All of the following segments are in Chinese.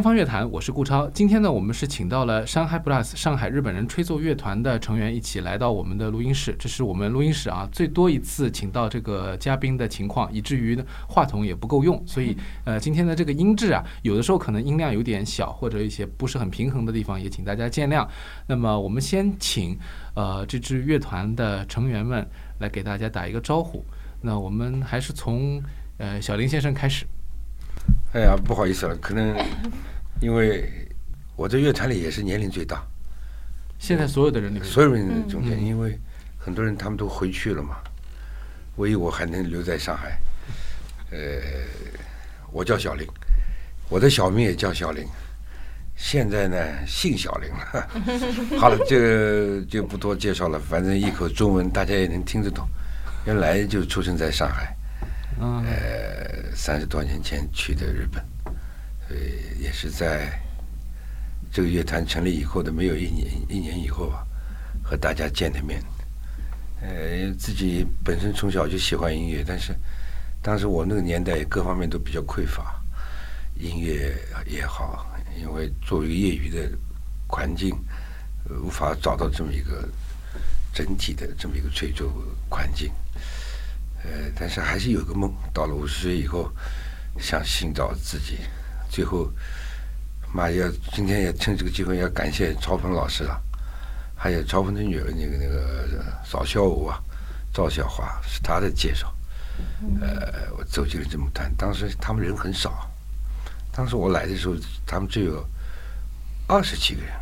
天方乐坛，我是顾超。今天呢，我们是请到了上海 Plus 上海日本人吹奏乐团的成员一起来到我们的录音室。这是我们录音室啊最多一次请到这个嘉宾的情况，以至于呢话筒也不够用，所以呃今天的这个音质啊，有的时候可能音量有点小，或者一些不是很平衡的地方，也请大家见谅。那么我们先请呃这支乐团的成员们来给大家打一个招呼。那我们还是从呃小林先生开始。哎呀，不好意思了，可能因为我在乐团里也是年龄最大，现在所有的人里面，所有人中间，因为很多人他们都回去了嘛，唯一我还能留在上海。呃，我叫小林，我的小名也叫小林，现在呢姓小林了。好了，这个就不多介绍了，反正一口中文大家也能听得懂。原来就出生在上海。呃，三十多年前去的日本，所以也是在这个乐团成立以后的没有一年一年以后啊，和大家见的面。呃，自己本身从小就喜欢音乐，但是当时我那个年代各方面都比较匮乏，音乐也好，因为作为业余的环境，无法找到这么一个整体的这么一个吹奏环境。呃，但是还是有个梦，到了五十岁以后，想寻找自己。最后，妈要今天也趁这个机会要感谢曹鹏老师了，还有曹鹏的女儿那个那个赵小武啊，赵小华是他的介绍。呃，我走进了这么团，当时他们人很少，当时我来的时候，他们只有二十几个人。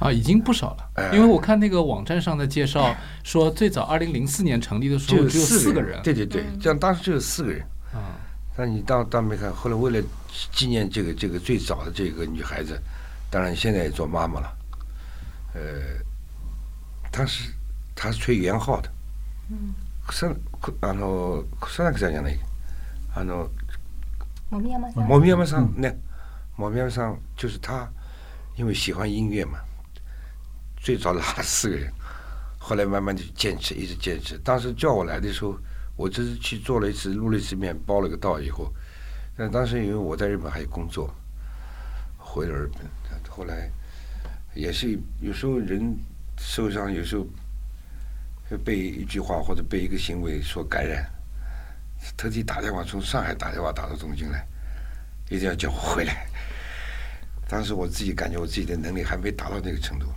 啊，已经不少了，因为我看那个网站上的介绍说，最早二零零四年成立的时候只有四个人。对对对，这样当时只有四个人。啊，但你当当没看，后来为了纪念这个这个最早的这个女孩子，当然现在也做妈妈了。呃，她是她是吹圆号的。嗯。三あの草薙さんじゃない。あの。毛面山さん。毛面山さんね。毛面山さん就是他，因为喜欢音乐嘛。最早拉了四个人，后来慢慢的坚持，一直坚持。当时叫我来的时候，我只是去做了一次录了一次面，包了个道以后， 但当时因为我在日本还有工作，回了日本。后来也是有时候人受伤，有时候被一句话或者被一个行为所感染，特地打电话从上海打电话打到东京来，一定要叫我回来。当时我自己感觉我自己的能力还没达到那个程度。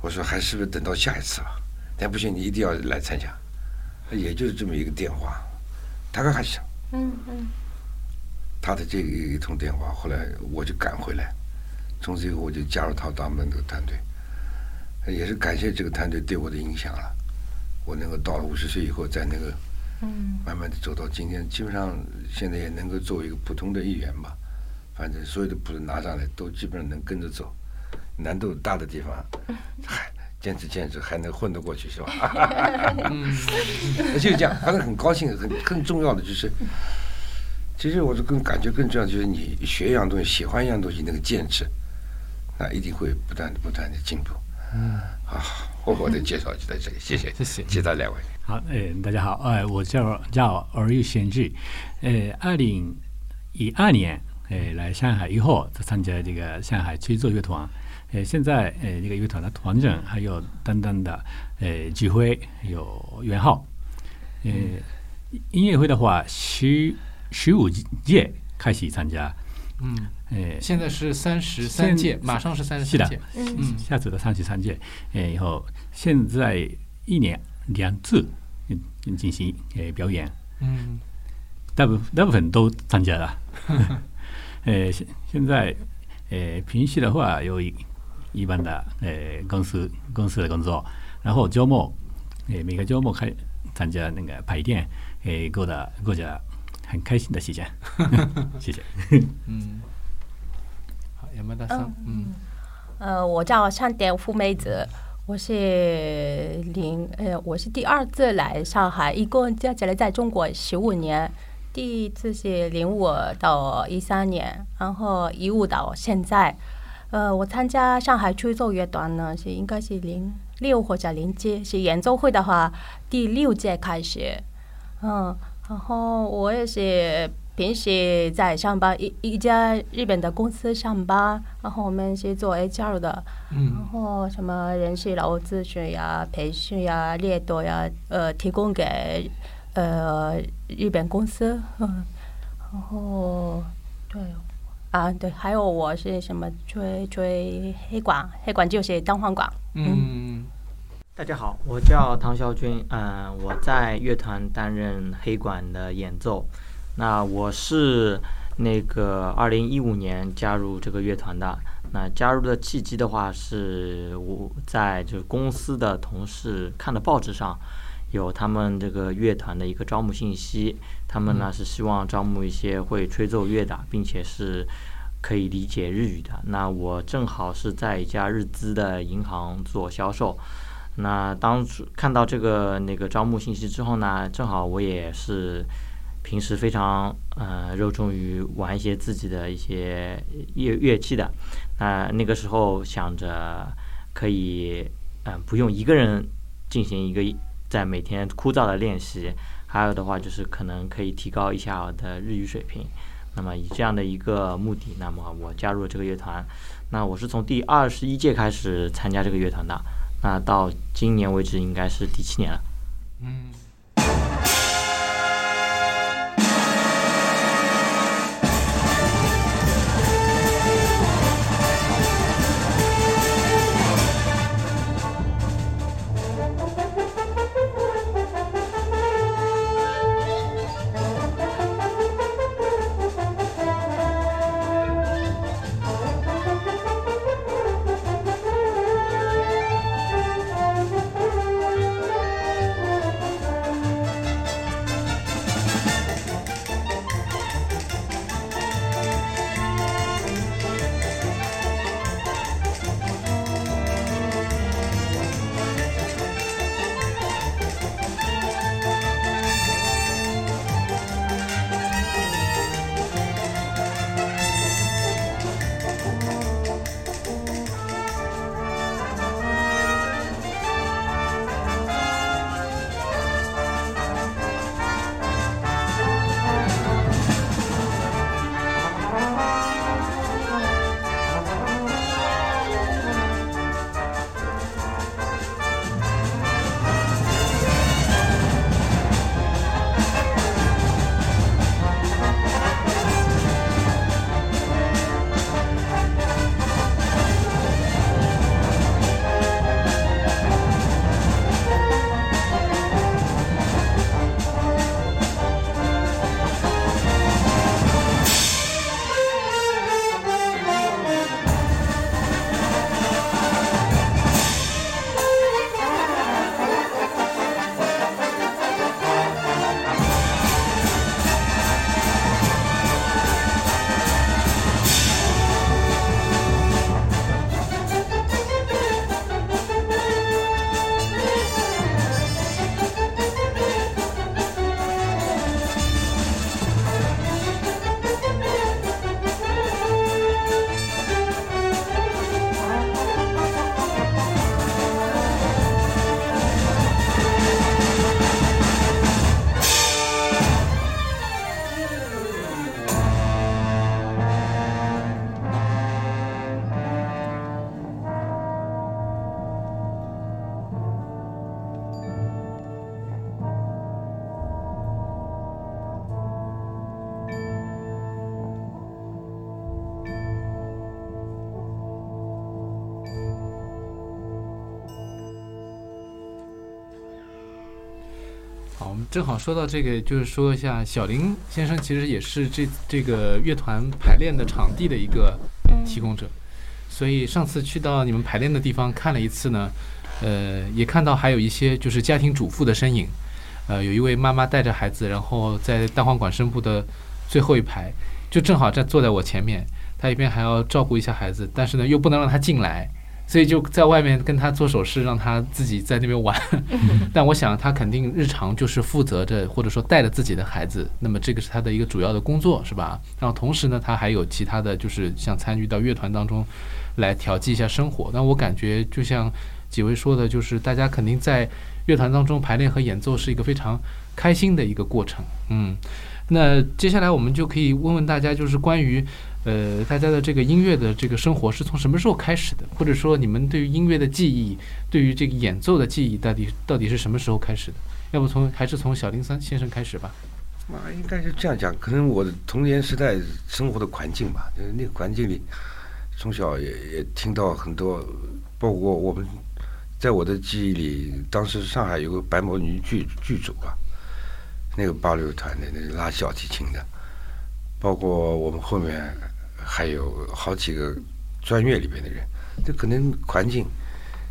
我说还是不是等到下一次吧？但不行，你一定要来参加。也就是这么一个电话，他刚开始，嗯嗯，他的这个一通电话，后来我就赶回来，从此以后我就加入他他们这个团队，也是感谢这个团队对我的影响了。我能够到了五十岁以后，在那个，嗯，慢慢的走到今天，基本上现在也能够作为一个普通的一员吧。反正所有的谱子拿上来，都基本上能跟着走。难度大的地方，还 坚持坚持，还能混得过去，是吧？嗯，就这样，反正很高兴。很更重要的就是，其实我是更感觉更重要，就是你学一样东西，喜欢一样东西，那个坚持，那一定会不断的不断的进步。嗯，啊，我我的介绍就在这里，谢谢，谢谢，其他两位。好，哎，大家好，哎，我叫叫尔玉贤志，呃，二零一二年，哎，来上海以后，参加这个上海吹奏乐团。呃，现在呃，这个乐团的团长还有等等的呃，指挥有袁浩。呃，音乐会的话，十十五届开始参加。嗯。哎，现在是三十三届，马上是三十三届。嗯。下次的三十三届，哎，以后现在一年两次进行呃表演。嗯。大部大部分都参加了。呃，现现在呃，平时的话有一。一般的呃公司公司的工作，然后周末呃每个周末开参加那个排练，呃过的过着很开心的时间。谢谢。嗯，好，有没有大声？嗯，呃，我叫上田富美子，我是零呃我是第二次来上海，一共加起来在中国十五年，第一次是零五到一三年，然后一五到现在。呃，我参加上海吹奏乐团呢，是应该是零六或者零七，是演奏会的话，第六届开始。嗯，然后我也是平时在上班一一家日本的公司上班，然后我们是做 HR 的，嗯。然后什么人事劳务咨询呀、培训呀、猎头呀，呃，提供给呃日本公司，嗯，然后对啊对，还有我是什么追追黑管，黑管就是单簧管，嗯大家好，我叫唐肖军，嗯、我在乐团担任黑管的演奏。那我是那个二零一五年加入这个乐团的。那加入的契机的话，是我在就是公司的同事看的报纸上有他们这个乐团的一个招募信息，他们呢是希望招募一些会吹奏乐的，并且是可以理解日语的。那我正好是在一家日资的银行做销售。那当初看到这个那个招募信息之后呢，正好我也是平时非常呃热衷于玩一些自己的一些乐乐器的。那那个时候想着可以嗯、不用一个人进行一个在每天枯燥的练习，还有的话就是可能可以提高一下我的日语水平。那么以这样的一个目的，那么我加入了这个乐团。那我是从第二十一届开始参加这个乐团的。那到今年为止应该是第七年了。正好说到这个，就是说一下小林先生其实也是这这个乐团排练的场地的一个提供者，所以上次去到你们排练的地方看了一次呢，呃，也看到还有一些就是家庭主妇的身影，呃，有一位妈妈带着孩子，然后在单簧管声部的最后一排，就正好在坐在我前面，她一边还要照顾一下孩子，但是呢又不能让他进来。所以就在外面跟他做手势，让他自己在那边玩。但我想他肯定日常就是负责着或者说带着自己的孩子，那么这个是他的一个主要的工作，是吧？然后同时呢，他还有其他的就是像参与到乐团当中来调剂一下生活。那我感觉就像几位说的，就是大家肯定在乐团当中排练和演奏是一个非常开心的一个过程。嗯，那接下来我们就可以问问大家，就是关于呃大家的这个音乐的这个生活是从什么时候开始的，或者说你们对于音乐的记忆，对于这个演奏的记忆，到底到底是什么时候开始的？要不从还是从小林三先生开始吧。啊，应该是这样讲，可能我的童年时代生活的环境吧，就是那个环境里，从小也也听到很多，包括我们，在我的记忆里，当时上海有个白毛女剧剧组啊，那个八六团的那个拉小提琴的，包括我们后面还有好几个专业里边的人，这可能环境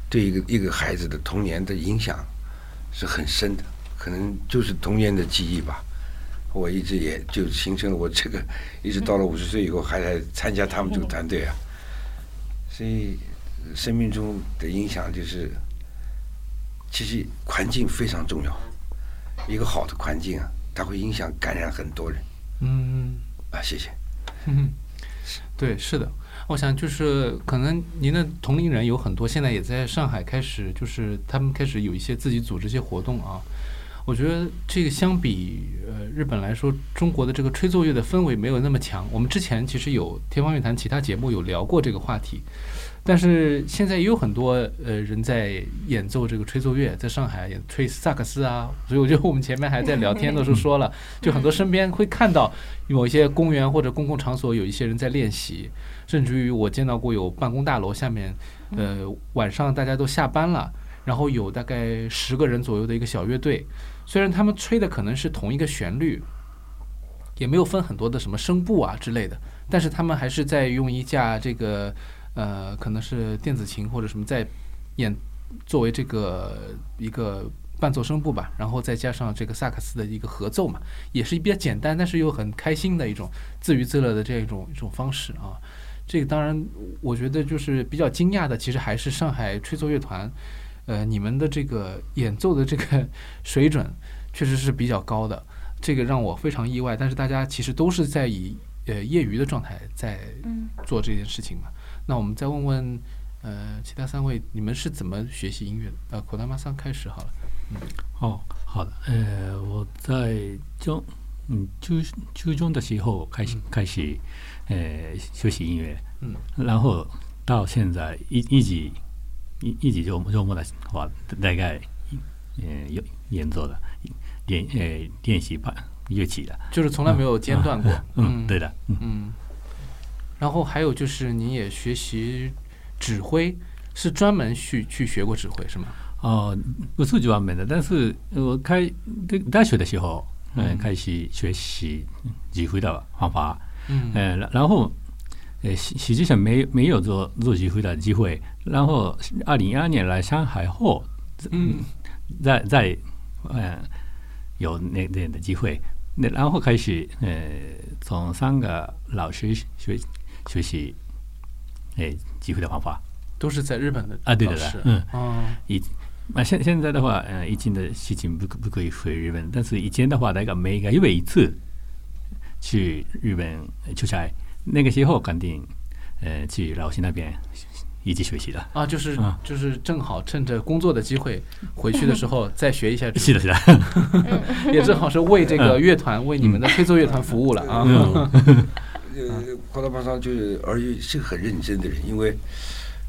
对一个一个孩子的童年的影响是很深的，可能就是童年的记忆吧。我一直也就形成了我这个，一直到了五十岁以后还来参加他们这个团队啊，所以生命中的影响就是，其实环境非常重要，一个好的环境啊，它会影响感染很多人。嗯，啊，谢谢。嗯，对，是的，我想就是可能您的同龄人有很多，现在也在上海开始，就是他们开始有一些自己组织一些活动啊。我觉得这个相比呃日本来说，中国的这个吹奏乐的氛围没有那么强。我们之前其实有天方乐坛其他节目有聊过这个话题，但是现在也有很多呃人在演奏这个吹奏乐，在上海也吹萨克斯啊。所以我觉得我们前面还在聊天的时候说了，就很多身边会看到某一些公园或者公共场所有一些人在练习，甚至于我见到过有办公大楼下面，呃晚上大家都下班了，然后有大概十个人左右的一个小乐队。虽然他们吹的可能是同一个旋律，也没有分很多的什么声部啊之类的，但是他们还是在用一架这个呃，可能是电子琴或者什么在演作为这个一个伴奏声部吧，然后再加上这个萨克斯的一个合奏嘛，也是比较简单，但是又很开心的一种自娱自乐的这样一种一种方式啊。这个当然，我觉得就是比较惊讶的，其实还是上海吹奏乐团。呃，你们的这个演奏的这个 水准确实是比较高的，这个让我非常意外。但是大家其实都是在以呃业余的状态在做这件事情嘛。那我们再问问呃其他三位，你们是怎么学习音乐的？呃，口大马上开始好了。嗯，哦，好的。呃，我在中嗯初初中的时候开始开始呃学习音乐，嗯，然后到现在一一直。一一直就周末的话，大概嗯有演奏的练呃练习吧乐器的，就是从来没有间断过。嗯，对的。嗯，然后还有就是你也学习指挥，是专门去去学过指挥是吗？哦，不是专门的，但是我开大学的时候，嗯，开始学习指挥的方法。嗯，然后。呃，实实际上没没有做做机会的机会。然后二零一二年来上海后，嗯，在在嗯有那那的机会。那然后开始呃，从三个老师学学习，哎，机会的方法都是在日本的啊，对的，嗯，哦，以那现现在的话，呃，疫情的事情不不可以回日本，但是以前的话，大概每个月一次去日本出差。那个时候肯定，呃，去老师那边一起学习的啊，就是就是正好趁着工作的机会回去的时候 再学一下。是的，是的，也正好是为这个乐团，为你们的吹奏乐团服务了啊。呃，夸大巴桑就是而且是个很认真的人，因为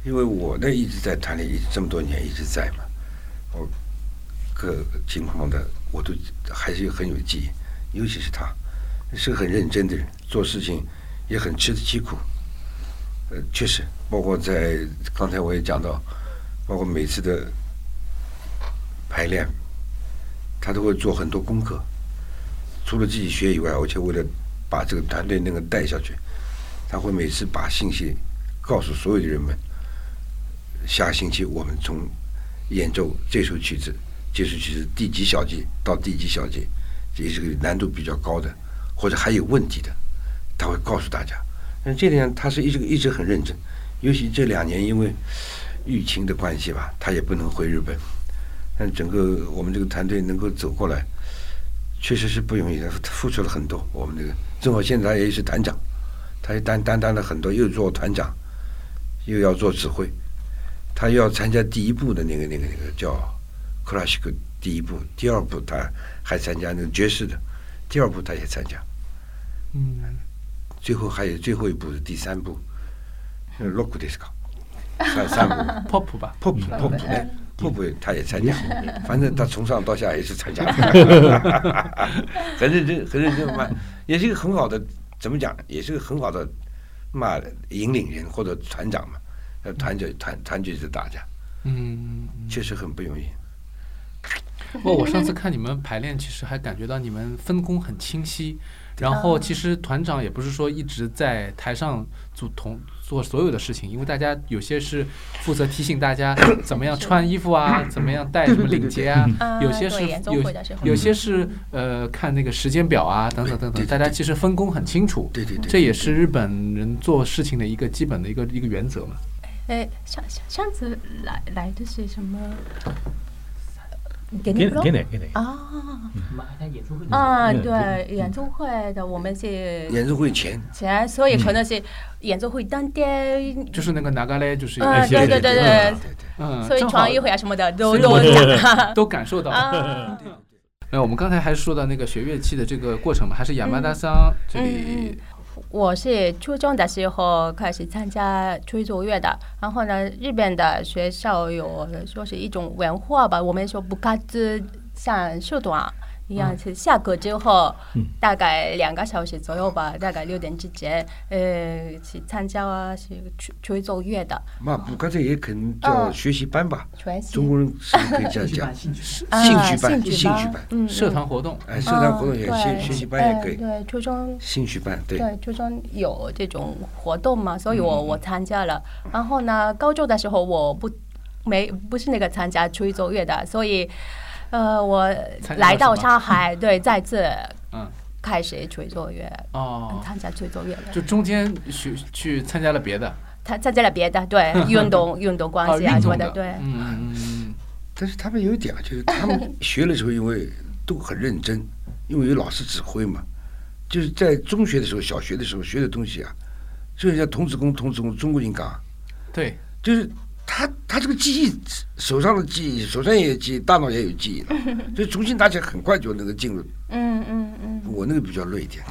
因为我呢一直在团里，一直这么多年一直在嘛，我各情况的我都还是很有记忆，尤其是他是个很认真的人，做事情。也很吃得起苦，呃，确实，包括在刚才我也讲到，包括每次的排练，他都会做很多功课，除了自己学以外，而且为了把这个团队能够带下去，他会每次把信息告诉所有的人们，下星期我们从演奏这首曲子，这首曲子第几小节到第几小节，这是个难度比较高的，或者还有问题的。他会告诉大家，但这点他是一直一直很认真，尤其这两年因为疫情的关系吧，他也不能回日本。但整个我们这个团队能够走过来，确实是不容易的，付出了很多。我们这个正好现在也是团长，他也担担当了很多，又做团长，又要做指挥，他又要参加第一部的那个那个那个叫克拉西克第一部，第二部他还参加那个爵士的。第二部他也参加，嗯，最后还有最后一部是第三部，呃，洛库迪斯卡，三三部 pop 吧，，pop pop 哎，pop 他也参加，反正他从上到下也是参加，很认真，很认真嘛，也是一个很好的，怎么讲，也是个很好的嘛引领人或者团长嘛，呃，团结团团结着大家，嗯。确实很不容易。不过我上次看你们排练，其实还感觉到你们分工很清晰。然后其实团长也不是说一直在台上做同做所有的事情，因为大家有些是负责提醒大家 怎么样穿衣服啊，怎么样戴什么领结啊，啊有些是有有些是呃看那个时间表啊，等等等等，大家其实分工很清楚。对对对，这也是日本人做事情的一个基本的一个一个原则嘛。哎，上上上次来来的是什么？给给你给哪给哪？啊。马他演出会啊，嗯对，演奏会的我们是演奏会前。前，所以可能是演奏会当天，就是那个哪个嘞，就是嗯，对对对对对，嗯，所以正好穿衣服啊什么的都都都感受到了。啊，呃，我们刚才还说到那个学乐器的这个过程嘛，还是亚麻达桑这嗯里，我是初中的时候开始参加吹奏乐的，然后呢，日本的学校有说是一种文化吧，我们说不卡子像社团一样，是下课之后大概两个小时左右吧，大概六点之前，呃，去参加啊去吹吹奏乐的，嘛，不，刚才也可能叫学习班吧，中国人是可以这样讲？兴趣班，兴兴趣班，嗯，社团活动，哎，社团活动也学学习班也可以，哎对，初中。兴趣班对，对，初中有这种活动嘛，所以我我参加了。然后呢，高中的时候我不没不是那个参加吹奏乐的，所以呃，我来到上海，对，再次嗯，开始吹奏乐，哦，参加吹奏乐了。就中间去去参加了别的，他参加了别的，对，运动运动关哦，系啊什么的，对。嗯嗯但是他们有一点啊，就是他们学的时候，因为都很认真，因为有老师指挥嘛。就是在中学的时候、小学的时候学的东西啊，就像童子功、童子功、中国人讲，对，就是他他这个记忆，手上的记忆，手上也有记忆，大脑也有记忆了，所以重新打起来很快就能够进入。嗯嗯嗯，我那个比较累一点，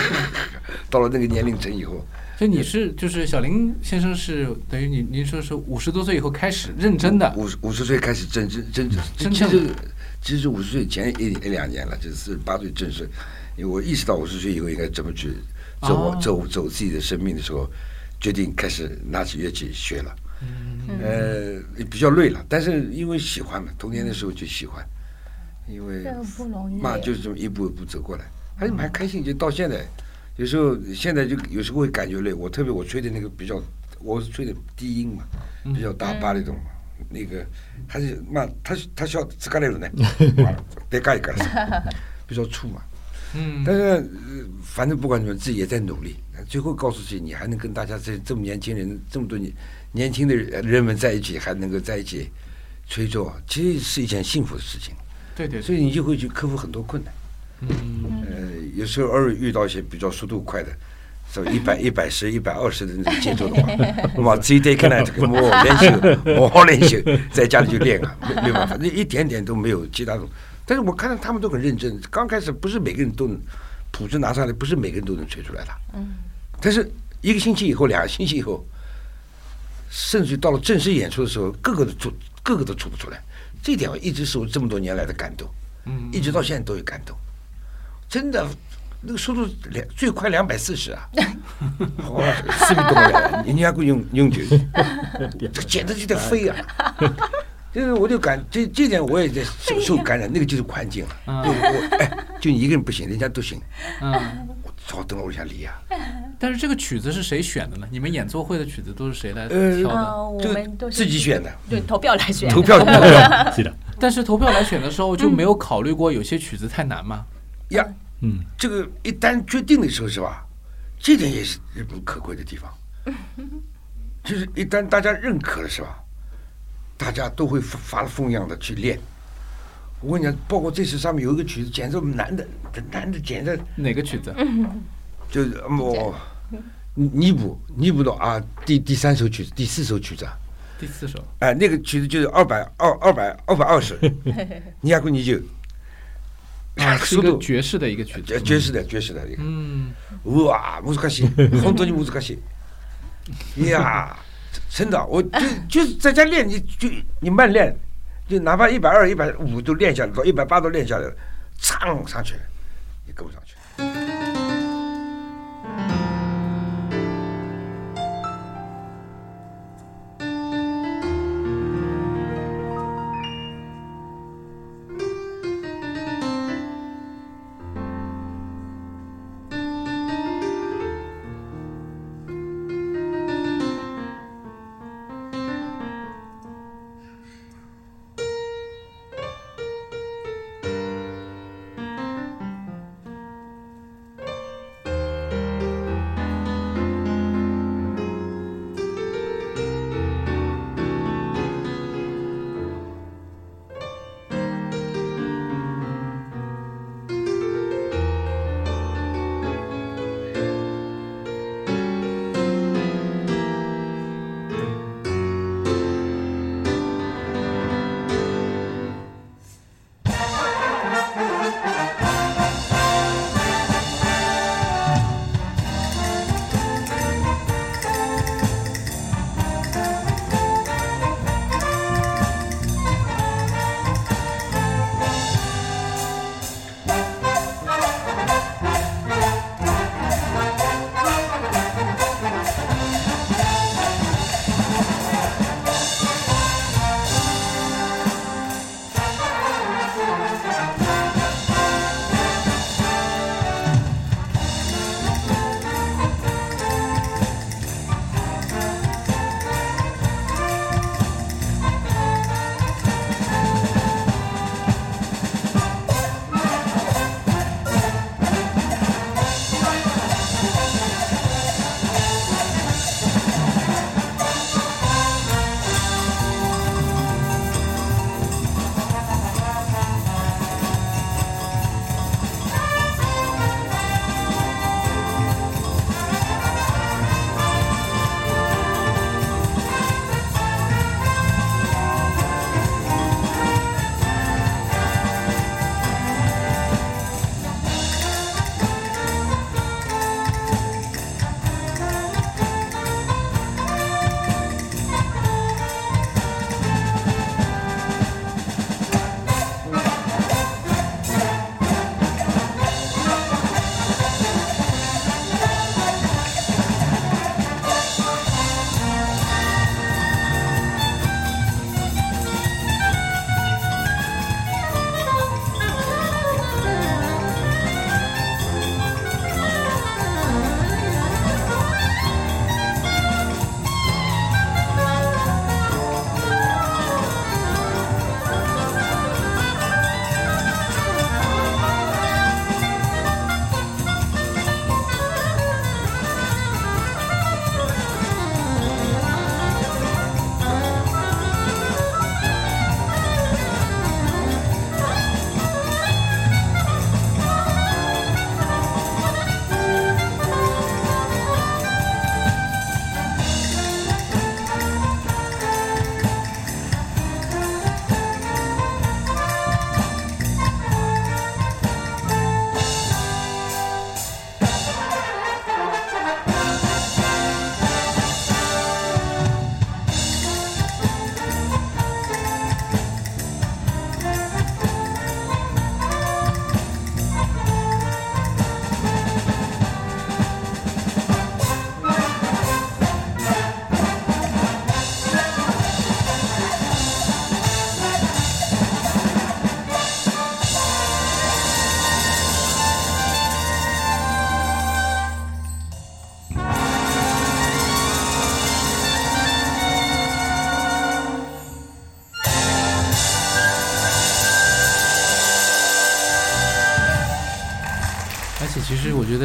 到了那个年龄层以后，所以你是就是小林先生是等于你您说是五十多岁以后开始认真的，五十五十岁开始真真真正，真正。其实其实五十岁前一一两年了，就是四十八岁正式，因为我意识到五十岁以后应该怎么去走、哦。走走自己的生命的时候，决定开始拿起乐器学了。呃，比较累了，但是因为喜欢嘛，童年的时候就喜欢，因为这不容易。嘛就是这么一步一步走过来，还是蛮开心。就到现在，有时候现在就有时候会感觉累。我特别我吹的那个比较，我是吹的低音嘛，比较大巴那种嘛，那个还是嘛，他他需要自个来了呢，别干一个比较粗嘛。嗯，但是、呃反正不管怎么，自己也在努力。最后告诉自己，你还能跟大家这这么年轻人，这么多年年轻的人们在一起，还能够在一起吹奏，其实是一件幸福的事情。对对，所以你就会去克服很多困难。嗯呃，有时候偶尔遇到一些比较速度快的，是吧？一百、一百十、一百二十的那种节奏的话，那么自己得看来这个我练习，我练习，在家里就练啊，没没办法，那一点点都没有其他种。但是我看到他们都很认真，刚开始不是每个人都能谱子拿上来，不是每个人都能吹出来的。嗯。但是一个星期以后，两个星期以后，甚至于到了正式演出的时候，个个都出，个个都出不出来。这一点一直是我这么多年来的感动。嗯，一直到现在都有感动，真的，那个速度两最快两百四十啊，哇，四个多了，人家会用用酒，这 简直就在飞啊！就是我就感这这点我也在受受感染，那个就是环境了。嗯。就我哎，就你一个人不行，人家都行，嗯，我操，等我一下离啊！但是这个曲子是谁选的呢？你们演奏会的曲子都是谁来呃挑的？这们都是个自己选的，对，投票来选。投票投票 是的，但是投票来选的时候就没有考虑过有些曲子太难吗？呀。嗯，这个一旦决定的时候是吧？这点也是日本可贵的地方，就是一旦大家认可了是吧？大家都会发发了疯一样的去练。我跟你讲，包括这次上面有一个曲子，简直难的难的简直哪个曲子？就是嗯我弥补弥补到啊第第三首曲子，第四首曲子啊，第四首。哎、那个曲子就是二百二二百二百二十，你要跟你就 啊，是一个速度爵士的一个曲子。爵爵士的爵士的一个，嗯，哇，難しい，本当に難しい。哎呀，真的，我就就是在家练，你就你慢练， 就哪怕一百二、一百五都练下来，到一百八都练下来了，唱上去，你跟不上去。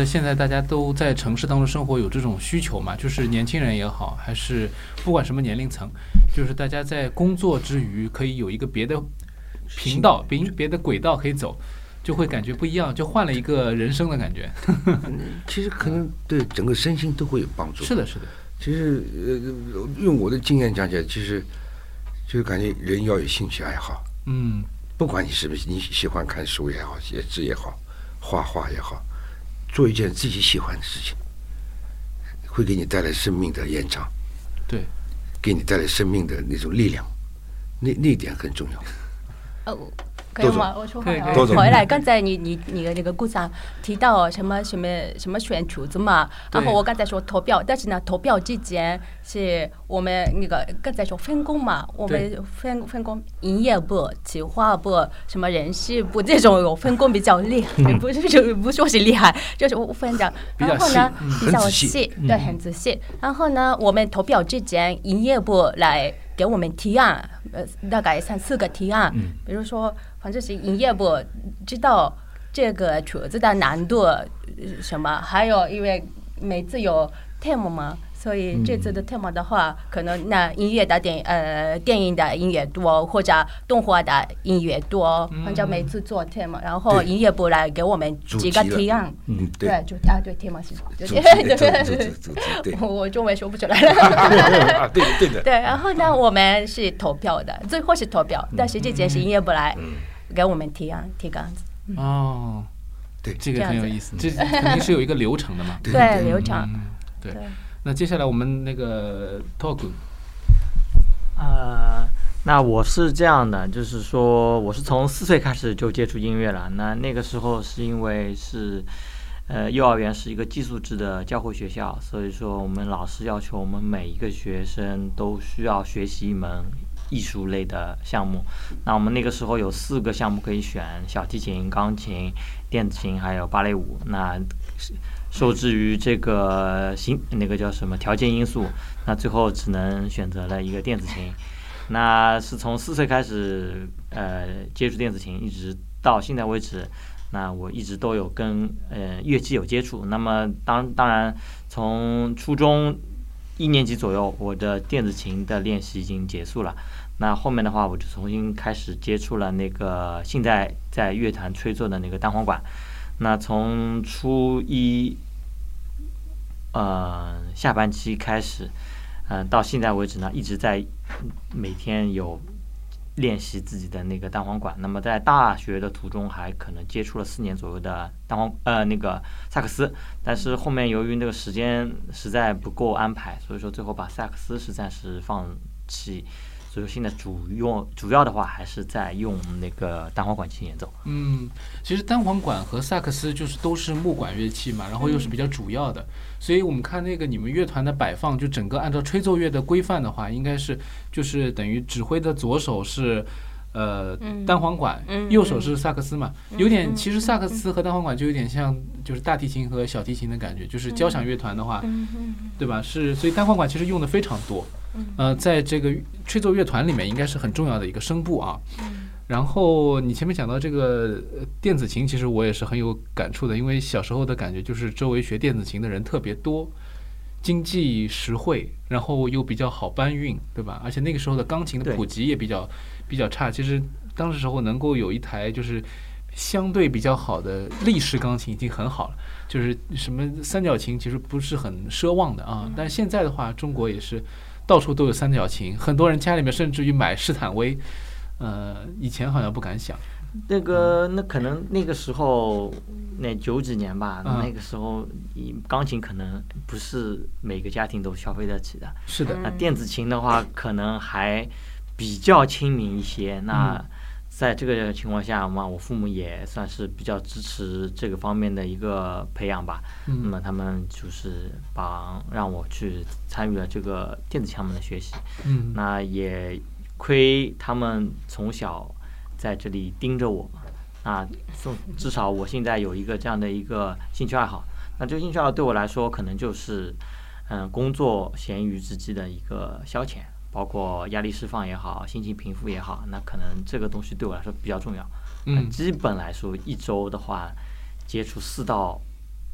得现在大家都在城市当中生活，有这种需求嘛，就是年轻人也好，还是不管什么年龄层，就是大家在工作之余可以有一个别的频道、别别的轨道可以走，就会感觉不一样，就换了一个人生的感觉。其实可能对整个身心都会有帮助。是的，是的，其实呃，用我的经验讲起来，其实就是感觉人要有兴趣爱好，嗯，不管你是不是你喜欢看书也好，写字也好，画画也好，做一件自己喜欢的事情，会给你带来生命的延长，对，给你带来生命的那种力量，那那一点很重要。呃，可以吗？我说话了。回来，刚才你你你的那个故障提到什么什么什么选厨子嘛，然后我刚才说投票，但是呢，投票之前是我们那个刚才说分工嘛，我们分分工营业部、企划部、什么人事部这种有分工比较厉害，不是就不说是厉害，就是我分的。比较然后呢比较细，对，很仔细。然后呢，我们投票之前，营业部来给我们提案，呃，大概三四个提案，比如说，反正是营业部知道这个曲子的难度呃什么，还有因为每次有 team 嘛。所以这次的 theme 的话，可能那音乐的电呃电影的音乐多，或者动画的音乐多，反正每次做 theme，然后对。营业部来给我们主几个提案，嗯，对，对，就啊对 theme 是对主对对。我我中文说不出来了。啊，对的对的，对，然后呢，我们是投票的，最后是投票，但是这件是营业部来给我们提案提案子，哦，对。这个很有意思，这肯定是有一个流程的嘛。对。对流程，对。那接下来我们那个 talk，呃，那我是这样的，就是说我是从四岁开始就接触音乐了。那那个时候是因为是，呃，幼儿园是一个寄宿制的教会学校，所以说我们老师要求我们每一个学生都需要学习一门艺术类的项目。那我们那个时候有四个项目可以选：小提琴、钢琴、电子琴，还有芭蕾舞。那受制于这个行那个叫什么条件因素，那最后只能选择了一个电子琴。那是从四岁开始，呃，接触电子琴，一直到现在为止，那我一直都有跟呃乐器有接触。那么当当然，从初中一年级左右，我的电子琴的练习已经结束了。那后面的话，我就重新开始接触了那个现在在乐团吹奏的那个单簧管。那从初一，呃，下半期开始，嗯、到现在为止呢，一直在每天有练习自己的那个单簧管。那么在大学的途中，还可能接触了四年左右的单簧呃那个萨克斯，但是后面由于那个时间实在不够安排，所以说最后把萨克斯是暂时放弃。所以说现在主用主要的话还是在用那个单簧管进行演奏。嗯，其实单簧管和萨克斯就是都是木管乐器嘛，然后又是比较主要的，所以我们看那个你们乐团的摆放，就整个按照吹奏乐的规范的话，应该是就是等于指挥的左手是。呃，嗯单簧管，嗯右手是萨克斯嘛，有点嗯其实萨克斯和单簧管就有点像，就是大提琴和小提琴的感觉，就是交响乐团的话，对吧？是，所以单簧管其实用的非常多，呃，在这个吹奏乐团里面应该是很重要的一个声部啊。然后你前面讲到这个呃电子琴，其实我也是很有感触的，因为小时候的感觉就是周围学电子琴的人特别多，经济实惠，然后又比较好搬运，对吧？而且那个时候的钢琴的普及也比较比较差，其实当时时候能够有一台就是相对比较好的立式钢琴已经很好了。就是什么三角琴其实不是很奢望的啊，但是现在的话，中国也是到处都有三角琴，很多人家里面甚至于买施坦威，呃，以前好像不敢想，那个，那可能那个时候，那九几年吧，嗯那个时候，钢琴可能不是每个家庭都消费得起的。是的，那电子琴的话，可能还比较亲民一些。那在这个情况下嘛，我父母也算是比较支持这个方面的一个培养吧。那嗯么他们就是把让我去参与了这个电子项目的学习。嗯那也亏他们从小在这里盯着我，那，至少我现在有一个这样的一个兴趣爱好。那这个兴趣爱好对我来说，可能就是嗯工作闲余之际的一个消遣，包括压力释放也好，心情平复也好，那可能这个东西对我来说比较重要。那嗯基本来说，一周的话，接触四到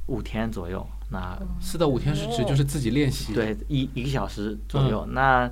五天左右。那四到五天是指就是自己练习，，对，一一个小时左右。嗯那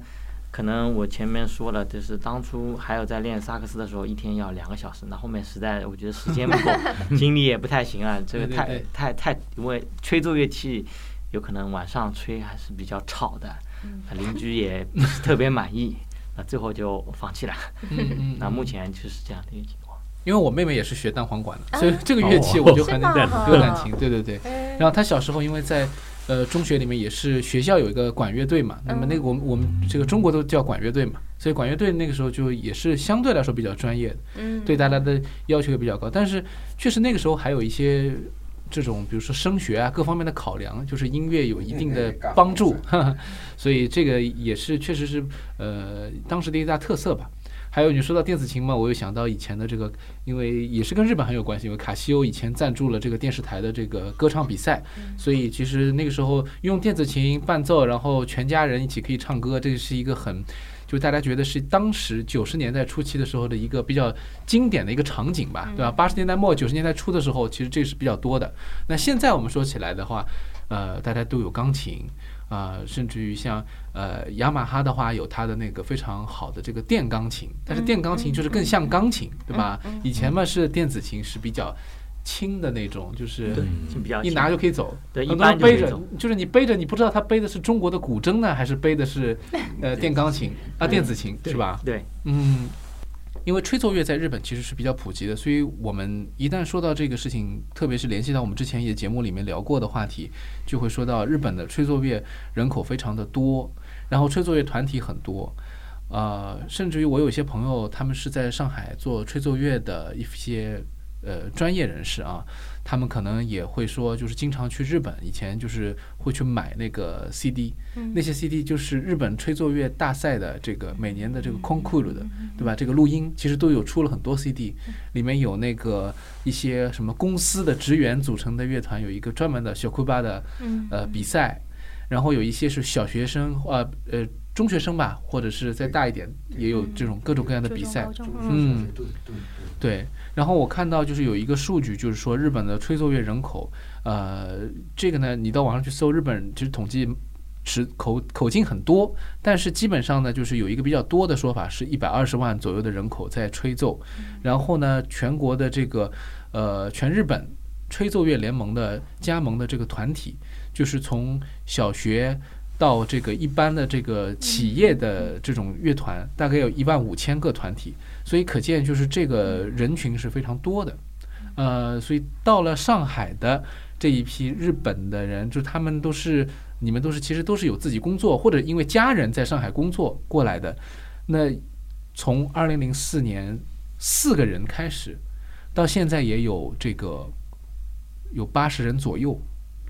可能我前面说了，就是当初还有在练萨克斯的时候，一天要两个小时。那后面实在我觉得时间不够，精力也不太行啊。这个太对对对太太，因为吹奏乐器有可能晚上吹还是比较吵的，那邻居也不是特别满意。那最后就放弃了。嗯嗯，那目前就是这样的一个情况。因为我妹妹也是学单簧管的，啊所以这个乐器我就很有感情。对对对。哎然后她小时候因为在呃中学里面也是学校有一个管乐队嘛，那么那个我们我们这个中国都叫管乐队嘛，所以管乐队那个时候就也是相对来说比较专业的，嗯，对大家的要求也比较高。但是确实那个时候还有一些这种，比如说升学啊各方面的考量，就是音乐有一定的帮助，所以这个也是确实是呃当时的一大特色吧。还有你说到电子琴嘛，我又想到以前的这个，因为也是跟日本很有关系，因为卡西欧以前赞助了这个电视台的这个歌唱比赛，所以其实那个时候用电子琴伴奏，然后全家人一起可以唱歌，这是一个很。就大家觉得是当时九十年代初期的时候的一个比较经典的一个场景吧，对吧？八十年代末九十年代初的时候，其实这是比较多的。那现在我们说起来的话，呃，大家都有钢琴，啊、甚至于像呃雅马哈的话，有它的那个非常好的这个电钢琴，但是电钢琴就是更像钢琴，对吧？以前嘛是电子琴是比较轻的那种，就是一拿就可以走。对，一很多人背着就是你背着，你不知道他背的是中国的古筝呢，还是背的是 呃电钢琴啊电子琴，是吧？对，嗯，因为吹奏乐在日本其实是比较普及的，所以我们一旦说到这个事情，特别是联系到我们之前也节目里面聊过的话题，就会说到日本的吹奏乐人口非常的多，然后吹奏乐团体很多。呃，甚至于我有一些朋友，他们是在上海做吹奏乐的一些呃专业人士啊，他们可能也会说，就是经常去日本，以前就是会去买那个 CD，、那些 CD 就是日本吹奏乐大赛的这个每年的这个 concours 的，对吧？这个录音其实都有出了很多 CD，里面有那个一些什么公司的职员组成的乐团，有一个专门的小库巴的嗯。呃比赛，然后有一些是小学生呃呃中学生吧，或者是再大一点，也有这种各种各样的比赛。嗯，对。然后我看到就是有一个数据，就是说日本的吹奏乐人口，呃，这个呢，你到网上去搜，日本其实统计是口口径很多，但是基本上呢，就是有一个比较多的说法是一百二十万左右的人口在吹奏，然后呢，全国的这个呃全日本吹奏乐联盟的加盟的这个团体，就是从小学。到这个一般的这个企业的这种乐团，大概有一万五千个团体，所以可见就是这个人群是非常多的。呃，所以到了上海的这一批日本的人，就他们都是你们都是其实都是有自己工作，或者因为家人在上海工作过来的。那从二零零四年四个人开始，到现在也有这个有八十人左右，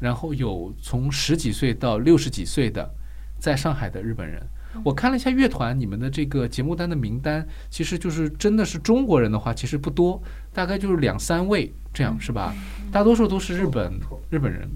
然后有从十几岁到六十几岁的在上海的日本人。我看了一下乐团，你们的这个节目单的名单，其实就是真的是中国人的话，其实不多，大概就是两三位这样，是吧？大多数都是日本日本人。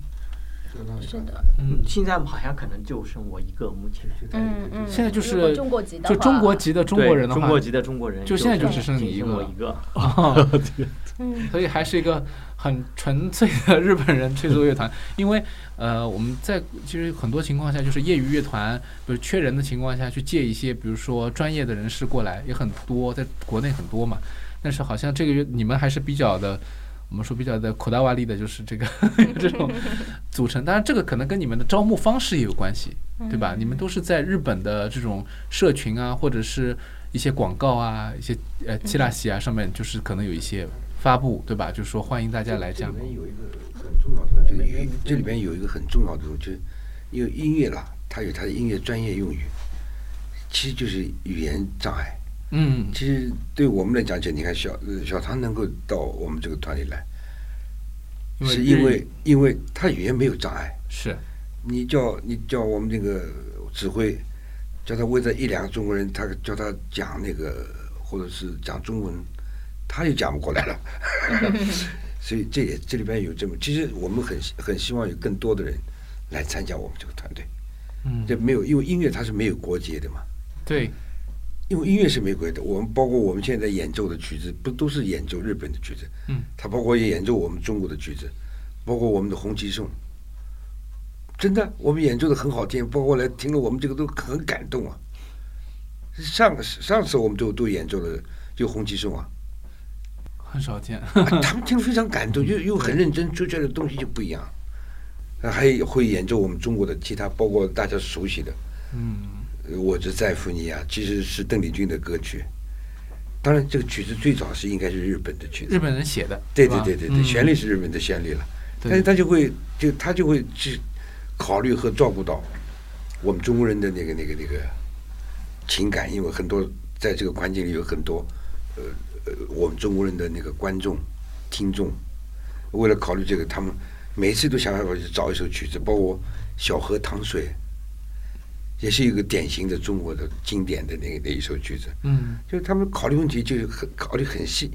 是的，嗯，现在好像可能就剩我一个，目前嗯嗯，现在就是中国籍的，就中国籍的中国人的话中国，籍的中国人，就现在就就只剩你一个我一个。嗯。所以还是一个很纯粹的日本人吹奏乐团。因为呃，我们在其实很多情况下就是业余乐团，比如缺人的情况下去借一些，比如说专业的人士过来也很多，在国内很多嘛。但是好像这个月你们还是比较的。我们说比较的口袋瓦力的，就是这个 这种组成。当然，这个可能跟你们的招募方式也有关系，对吧？你们都是在日本的这种社群啊，或者是一些广告啊、一些呃七拉西啊上面，就是可能有一些发布，对吧？就是说欢迎大家来这样这。里面有一个很重要的，这个语这里面有一个很重要的，就是因为音乐啦，它有它的音乐专业用语，其实就是语言障碍。嗯其实对我们来讲，就你看小呃小唐能够到我们这个团里来，因是因为因为他语言没有障碍。是你叫你叫我们那个指挥，叫他围着一两个中国人，他叫他讲那个或者是讲中文，他也讲不过来了。所以这也这里边有这么，其实我们很很希望有更多的人来参加我们这个团队。嗯这没有，因为音乐它是没有国界的嘛。对因为音乐是没国的，我们包括我们现在演奏的曲子，不都是演奏日本的曲子？嗯，它包括也演奏我们中国的曲子，包括我们的红旗颂。真的，我们演奏的很好听，包括来听了我们这个都很感动啊。上上次我们都都演奏了就红旗颂啊，很少见。啊他们听了非常感动，又又很认真，做出来的东西就不一样。啊还有会演奏我们中国的其他，包括大家熟悉的，我只在乎你啊，其实是邓丽君的歌曲。当然，这个曲子最早是应该是日本的曲子，日本人写的，对对对对对，嗯旋律是日本的旋律了，但是他就会就他就会去考虑和照顾到我们中国人的那个那个那个情感，因为很多在这个环境里有很多呃呃我们中国人的那个观众听众，为了考虑这个，他们每次都想办法去找一首曲子，包括《小河淌水》，也是一个典型的中国的经典的那个那一首曲子。嗯就是他们考虑问题就是很考虑很细，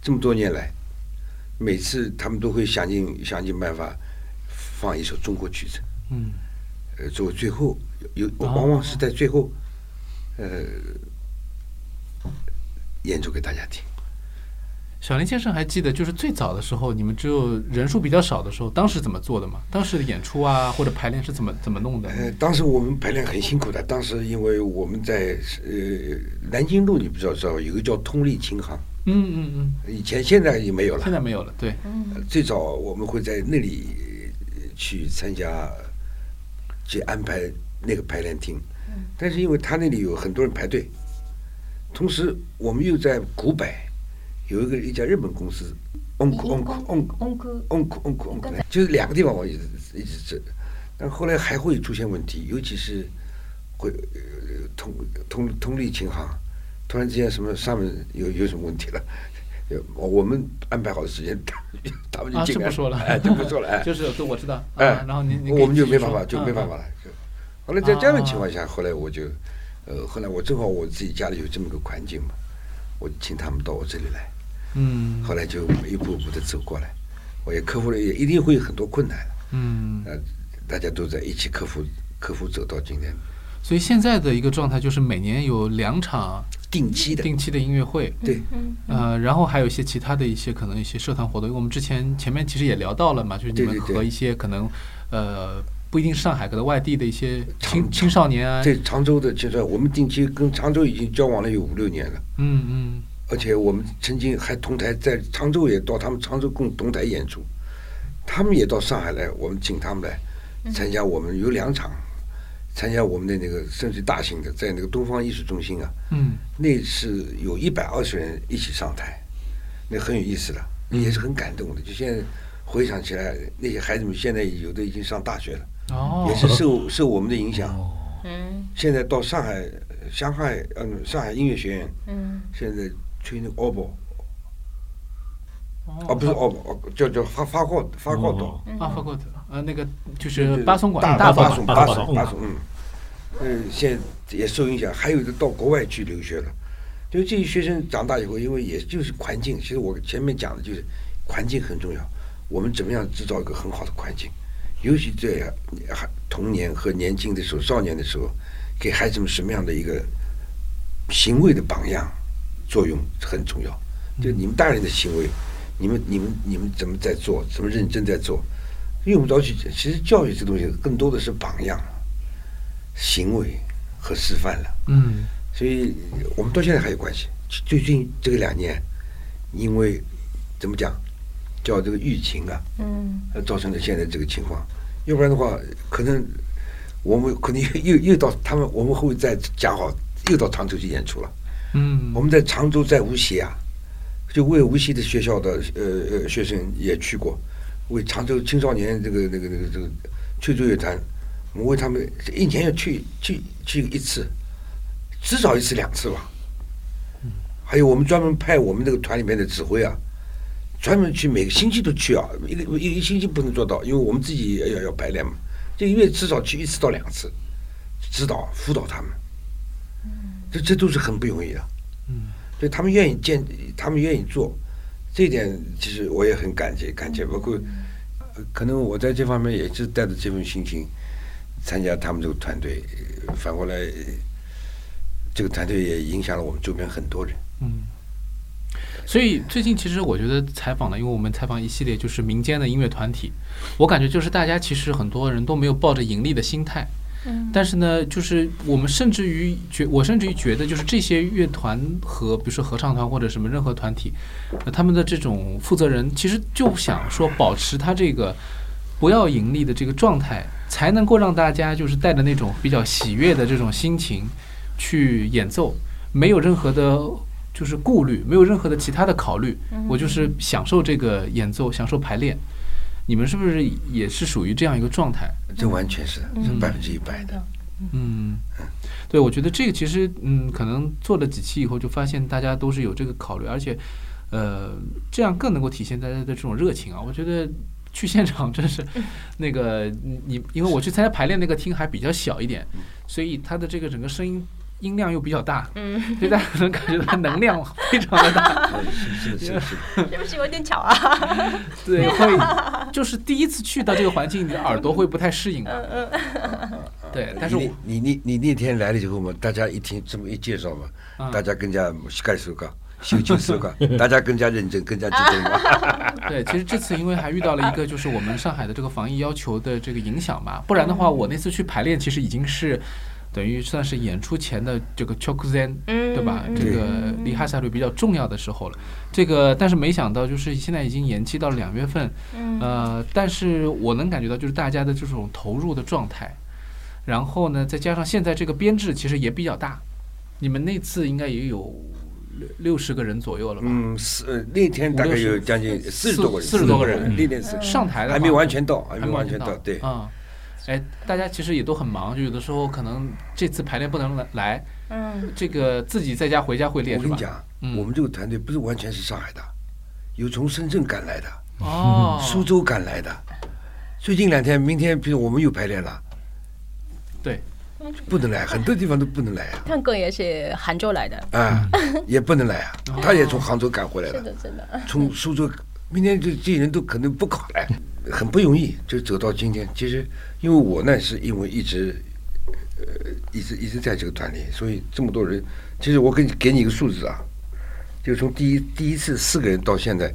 这么多年来，每次他们都会想尽想尽办法放一首中国曲子，嗯呃，作为最后有往往是在最后，呃，演奏给大家听。小林先生还记得，就是最早的时候，你们只有人数比较少的时候，当时怎么做的吗？当时的演出啊，或者排练是怎么怎么弄的？呃，当时我们排练很辛苦的，当时因为我们在呃南京路，你不知道知道有个叫通力琴行，嗯嗯嗯，以前现在已经没有了现。在没有了，对，嗯最早我们会在那里呃去参加，去安排那个排练厅，但是因为他那里有很多人排队，同时我们又在古柏有一个一家日本公司，onk onk onk 翁哥 onk onk onk，就是两个地方我一直一直这，但后来还会出现问题，尤其是会呃通通通力琴行，突然之间什么上面有有什么问题了。呃 我我们安排好的时间，他们就进来了，哎，就不说了，哎，就是对，我知道，哎啊，然后您您我们就没办法，就没办法嗯了。就。后来在这样的啊情况下，后来我就，呃，后来我正好我自己家里有这么个环境嘛，我请他们到我这里来，嗯。后来就一步一步的走过来，我也克服了，也一定会有很多困难，嗯，呃，大家都在一起克服，克服走到今天，所以现在的一个状态就是每年有两场定期的，定期的音乐会，对，嗯。呃，然后还有一些其他的一些可能一些社团活动，因为我们之前前面其实也聊到了嘛，就是你们和一些可能呃不一定上海，可能外地的一些青青少年啊，对常州的阶段，我们定期跟常州已经交往了有五六年了。嗯嗯而且我们曾经还同台在常州也到他们常州共同台演出，他们也到上海来，我们请他们来参加我们有两场，参加我们的那个甚至大型的，在那个东方艺术中心啊，嗯那是有一百二十人一起上台，那很有意思的，也是很感动的。就现在回想起来，那些孩子们现在有的已经上大学了，哦，也是受受我们的影响。嗯现在到上海，上海嗯上海音乐学院嗯现在吹那个 oboe。哦哦，不是哦，哦，叫叫发发告发告岛，啊，发过呃那个就是巴松馆大大巴松巴巴松松巴松，嗯，嗯，现在也受影响，还有的到国外去留学了。就这些学生长大以后，因为也就是环境，其实我前面讲的就是环境很重要，我们怎么样制造一个很好的环境，尤其在还童年和年轻的时候、少年的时候，给孩子们什么样的一个行为的榜样作用很重要。就你们大人的行为，你们你们你们怎么在做，怎么认真在做，用不着去。其实教育这东西更多的是榜样、行为和示范了。嗯所以我们到现在还有关系。最近这个两年，因为怎么讲，叫这个疫情啊，嗯呃，造成了现在这个情况。要不然的话，可能我们可能又又又到他们，我们会再讲好，又到常州去演出了。嗯，我们在常州，在无锡啊，就为无锡的学校的呃呃学生也去过，为常州青少年这个那个那个这个吹奏乐团，我们为他们一年要去去去一次，至少一次两次吧。还有我们专门派我们那个团里面的指挥啊，专门去每个星期都去啊，一个一个星期不能做到，因为我们自己要要排练嘛，这个月至少去一次到两次，指导辅导他们。这这都是很不容易的。嗯，所以他们愿意建，他们愿意做，这一点其实我也很感激，感激。包括呃可能我在这方面也是带着这份心情参加他们这个团队，呃反过来，呃这个团队也影响了我们周边很多人。嗯，所以最近其实我觉得采访呢，因为我们采访一系列就是民间的音乐团体，我感觉就是大家其实很多人都没有抱着盈利的心态，但是呢，就是我们甚至于觉，我甚至于觉得，就是这些乐团和比如说合唱团或者什么任何团体，那他们的这种负责人其实就想说保持他这个不要盈利的这个状态，才能够让大家就是带着那种比较喜悦的这种心情去演奏，没有任何的就是顾虑，没有任何的其他的考虑，我就是享受这个演奏，享受排练。你们是不是也是属于这样一个状态？这完全是是百分之一百的。嗯，对，我觉得这个其实，嗯，可能做了几期以后，就发现大家都是有这个考虑，而且，呃，这样更能够体现大家的这种热情啊。我觉得去现场真是，那个你，因为我去参加排练那个厅还比较小一点，所以它的这个整个声音。音量又比较大，嗯，所以大家能感觉到它能量 非常的大。是是是是，是不是有点巧啊？对，会就是第一次去到这个环境，你的耳朵会不太适应的。嗯嗯。对，但是你你你你那天来了以后嘛，大家一听这么一介绍嘛，大家更加盖手感，修旧手感，大家更加认真，更加激动嘛。对，其实这次因为还遇到了一个就是我们上海的这个防疫要求的这个影响嘛，不然的话，我那次去排练其实已经是。等于算是演出前的这个 chokuzen，对吧？这个离哈萨瑞比较重要的时候了。这个，但是没想到，就是现在已经延期到了两月份。呃，但是我能感觉到，就是大家的这种投入的状态。然后呢，再加上现在这个编制其实也比较大。你们那次应该也有六六十个人左右了吧？嗯，是那天大概有将近四十多个人，四十多个人。那天是上台的还没完全到，还没完全到，对。啊。哎，大家其实也都很忙，就有的时候可能这次排练不能来，嗯，这个自己在家回家会练。我跟你讲，我们这个团队不是完全是上海的，有从深圳赶来的，哦，苏州赶来的。最近两天，明天比如我们又排练了，对，不能来，很多地方都不能来啊。探哥也是杭州来的，啊，也不能来啊，他也从杭州赶回来了，真的，真的，从苏州，明天这这些人都可能不考来。很不容易，就走到今天。其实，因为我呢，是因为一直，呃，一直一直在这个团里，所以这么多人。其实我给你给你一个数字啊，就从第一第一次四个人到现在，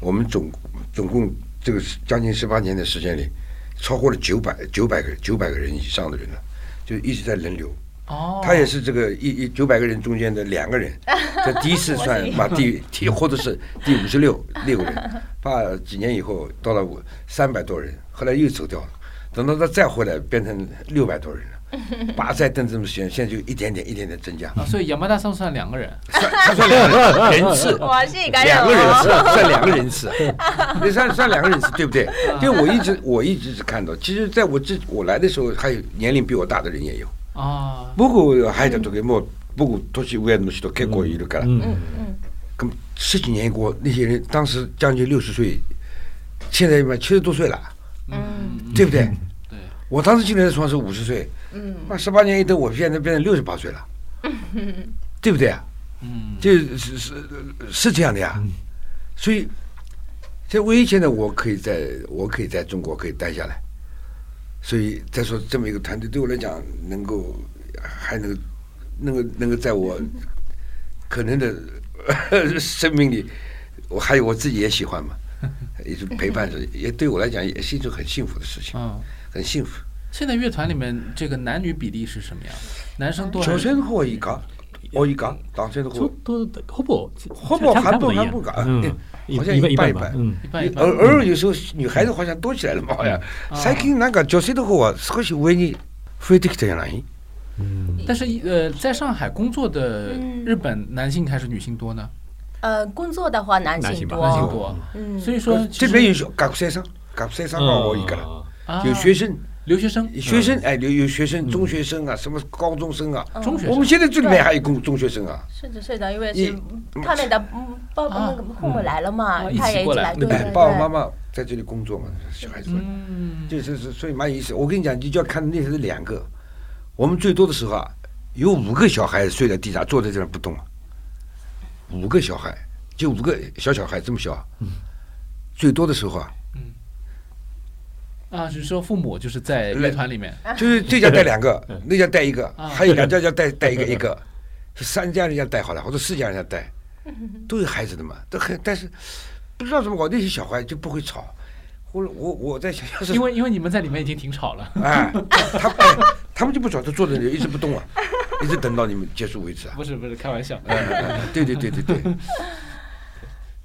我们总总共这个将近十八年的时间里，超过了九百九百个九百个人以上的人了，就一直在轮流。哦，他也是这个一一九百个人中间的两个人，这第一次算把第第或者是第五十六六个人，把几年以后到了五三百多人，后来又走掉了，等到他再回来变成六百多人了，把再等这么时间，现在就一点点一点点增加。所以亚麻大上算两个人，算他 算两个人次，两个人次算两个人次，你算算两个人次对不对？因为我一直我一直是看到，其实在我这我来的时候，还有年龄比我大的人也有。啊，不过还在这个么？不过都是为了东西都开过一路干了。嗯嗯嗯。咁十几年过，那些人当时将近六十岁，现在嘛七十多岁了。嗯。对不对？对。我当时进来的时候是五十岁。嗯。那十八年一等，我现在变成六十八岁了。对不对啊？嗯。就是是是这样的呀。所以，在唯一现在我可以在我可以在中国可以待下来。所以再说这么一个团队对我来讲，能够还能能够能够在我 可能的 生命里，我还有我自己也喜欢嘛，一直陪伴着，也对我来讲也是一种很幸福的事情，嗯，很幸福。现在乐团里面这个男女比例是什么样的？男生多？女生多一个，多一个，男生多。都好不？好不？还不还不高？好像一半一半，嗯，偶偶尔有时候女孩子好像多起来了嘛，好像。最近那个女性的话，少し上に増えてきたじゃない？嗯。但是呃，在上海工作的日本男性还是女性多呢？ 呃，工作的话男性多，男性多。嗯。所以说这边有学学生，学生我一个了，有学生。留学生，学生哎，有有学生，中学生啊，什么高中生啊，中学。我们现在这里面还有中中学生啊。是的，是的，因为是他们的爸爸那个父母来了嘛，他也一起来，对对对。爸爸妈妈在这里工作嘛，小孩子，嗯，就是是，所以蛮有意思。我跟你讲，你就要看那时候两个，我们最多的时候啊，有五个小孩睡在地上，坐在这儿不动，五个小孩，就五个小小孩这么小，嗯，最多的时候啊。啊，就是说父母就是在乐团里面，就是这家带两个，那家带一个，还有两家家带带一个一个，是三家人家带好了，或者四家人家带，都有孩子的嘛，都很，但是不知道怎么搞，那些小孩就不会吵。我我我在想，因为因为你们在里面已经挺吵了，哎，他 他们就不吵，他坐在那里一直不动啊，一直等到你们结束为止啊。不是不是开玩笑，对对对对对。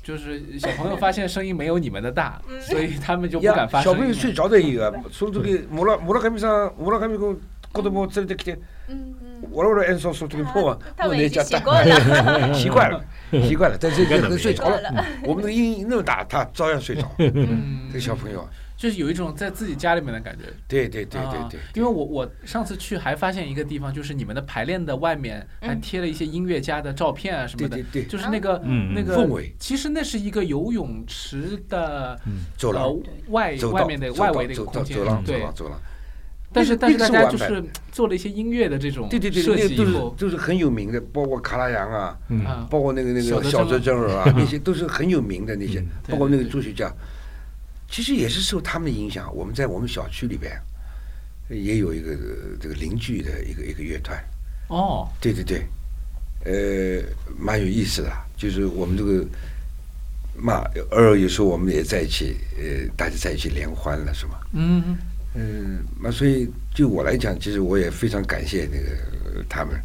就是小朋友发现声音没有你们的大，所以他们就不敢发声。小朋友睡着的一个，从这个木拉木拉海面上木拉海面上，高头木这里在看，嗯嗯，我我演奏说这个破，他们已经习我惯了。习惯了，习惯了，但是可能睡着了。我们的音那么大，他照样睡着。嗯这个小朋友，就是有一种在自己家里面的感觉。对对对对啊对，因为我我上次去还发现一个地方，就是你们的排练的外面还贴了一些音乐家的照片啊什么的，对对对。就是那个、嗯那个氛围。其实那是一个游泳池的、走廊。呃外外面的外围的一个走空间。走廊，走对廊，。走廊。但是但是大家就是做了一些音乐的这种对对对，设那都是计以后，都是很有名的，包括卡拉扬啊，嗯。啊，包括那个那个小泽征征尔啊，那些都是很有名的那些，对包括那个作曲家，其实也是受他们的影响。我们在我们小区里边也有一个呃这个邻居的一个一个乐团，哦，对对对，呃，蛮有意思的。就是我们这个嘛，偶尔有时候我们也在一起，呃，大家在一起联欢了，是吧？嗯嗯，那所以就我来讲，其实我也非常感谢那个呃他们。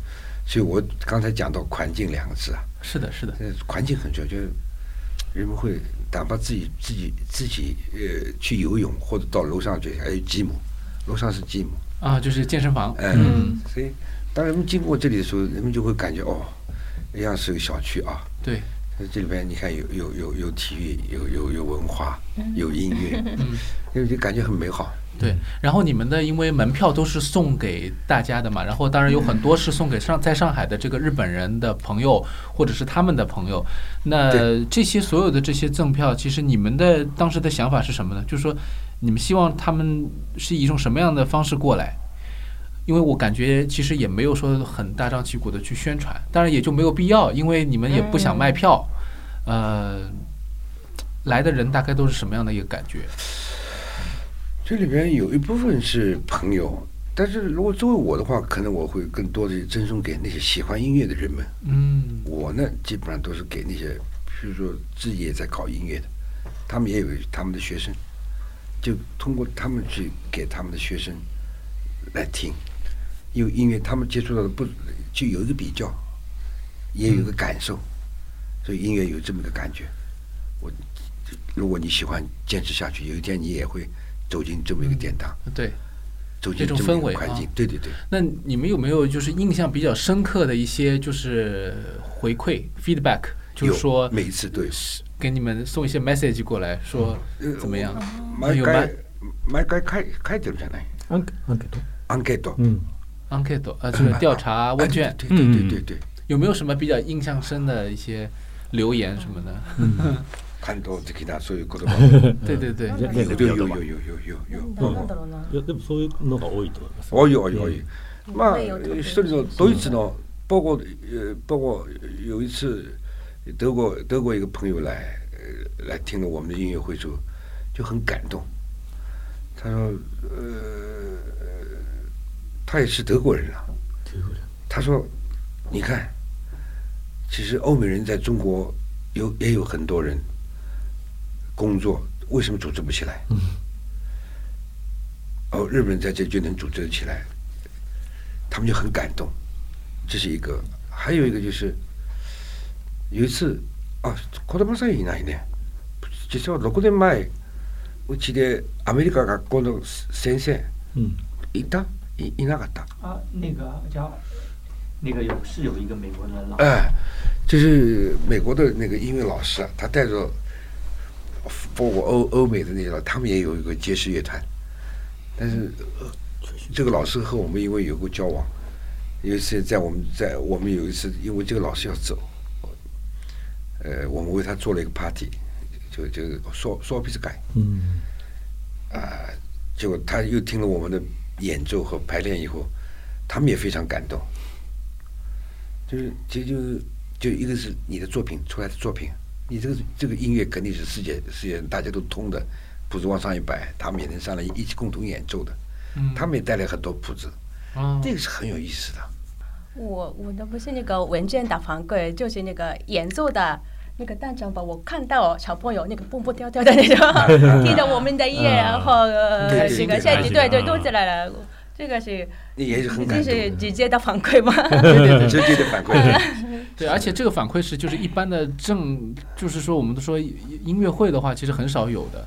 所以我刚才讲到“环境”两个字啊，是的是的，呃，环境很重要，就是人们会哪怕自己自己自己呃去游泳，或者到楼上去，还有吉姆，楼上是吉姆，啊，就是健身房，嗯，嗯，所以当人们经过这里的时候，人们就会感觉哦，一样是个小区啊，对，这里边你看有有有有体育，有有有文化，有音乐，嗯。就就感觉很美好。对，然后你们的因为门票都是送给大家的嘛，然后当然有很多是送给上在上海的这个日本人的朋友或者是他们的朋友。那这些所有的这些赠票，其实你们的当时的想法是什么呢？就是说你们希望他们是以一种什么样的方式过来？因为我感觉其实也没有说很大张旗鼓的去宣传，当然也就没有必要，因为你们也不想卖票。呃，来的人大概都是什么样的一个感觉？这里边有一部分是朋友，但是如果作为我的话，可能我会更多的赠送给那些喜欢音乐的人们。嗯我呢，基本上都是给那些，比如说自己也在搞音乐的，他们也有他们的学生，就通过他们去给他们的学生来听，因为音乐他们接触到的不就有一个比较，也有一个感受，所以音乐有这么个感觉。我如果你喜欢坚持下去，有一天你也会走进这么一个殿堂，对。走进这种这么一氛围啊个环境。对对对。那你们有没有就是印象比较深刻的一些就是回馈 feedback，就是有说每一次都有。给你们送一些 message 过来说呃怎么样？毎有吗回毎回書い書いてるじゃない。アンケアンケートアンケート。嗯 enquete 呃，这个调查问卷对对对对对。有没有什么比较印象深的一些留言什么的？ 感動的なそういう言葉。で でで。でででよよよよよなんだろうな。いやでもそういうのが多いと思います。多い多い多い。まあ一人のドイツの包括包括有一次德国德国一个朋友来来听了我们的音乐会之后就很感动。他说呃他也是德国人啊。德国人。他说你看其实欧美人在中国有也有很多人。工作，为什么组织不起来？哦，日本人在这就能组织起来，他们就很感动。这是一个，还有一个就是有一次啊，子供さんいないね。実は6年前うちでアメリカ学校の先生嗯いたいいなかった。啊，那个叫那个有是有一个美国的老哎，就是美国的那个音乐老师啊，他带着 包括欧欧美的那个，他们也有一个爵士乐团，但是、这个老师和我们因为有过交往，有一次在我们在我们有一次因为这个老师要走，呃，我们为他做了一个 party，就就说说彼此改嗯啊，结果他又听了我们的演奏和排练以后，他们也非常感动。就是，其实就是，就一个是你的作品出来的作品，你这个这个音乐肯定是世界世界大家都通的，谱子往上一摆，他们也能上来一起共同演奏的，嗯，他们也带来很多谱子，哦这个是很有意思的。我我的不是那个文件打反馈，就是那个演奏的那个当场吧，我看到小朋友那个蹦蹦跳跳的那种，听着我们的音乐，然后呃对对对这个现在对对对都起来了，这个是那也是很这感动是直接的反馈吗？对对对直接的反馈。对，而且这个反馈是就是一般的正，就是说我们都说音乐会的话，其实很少有的。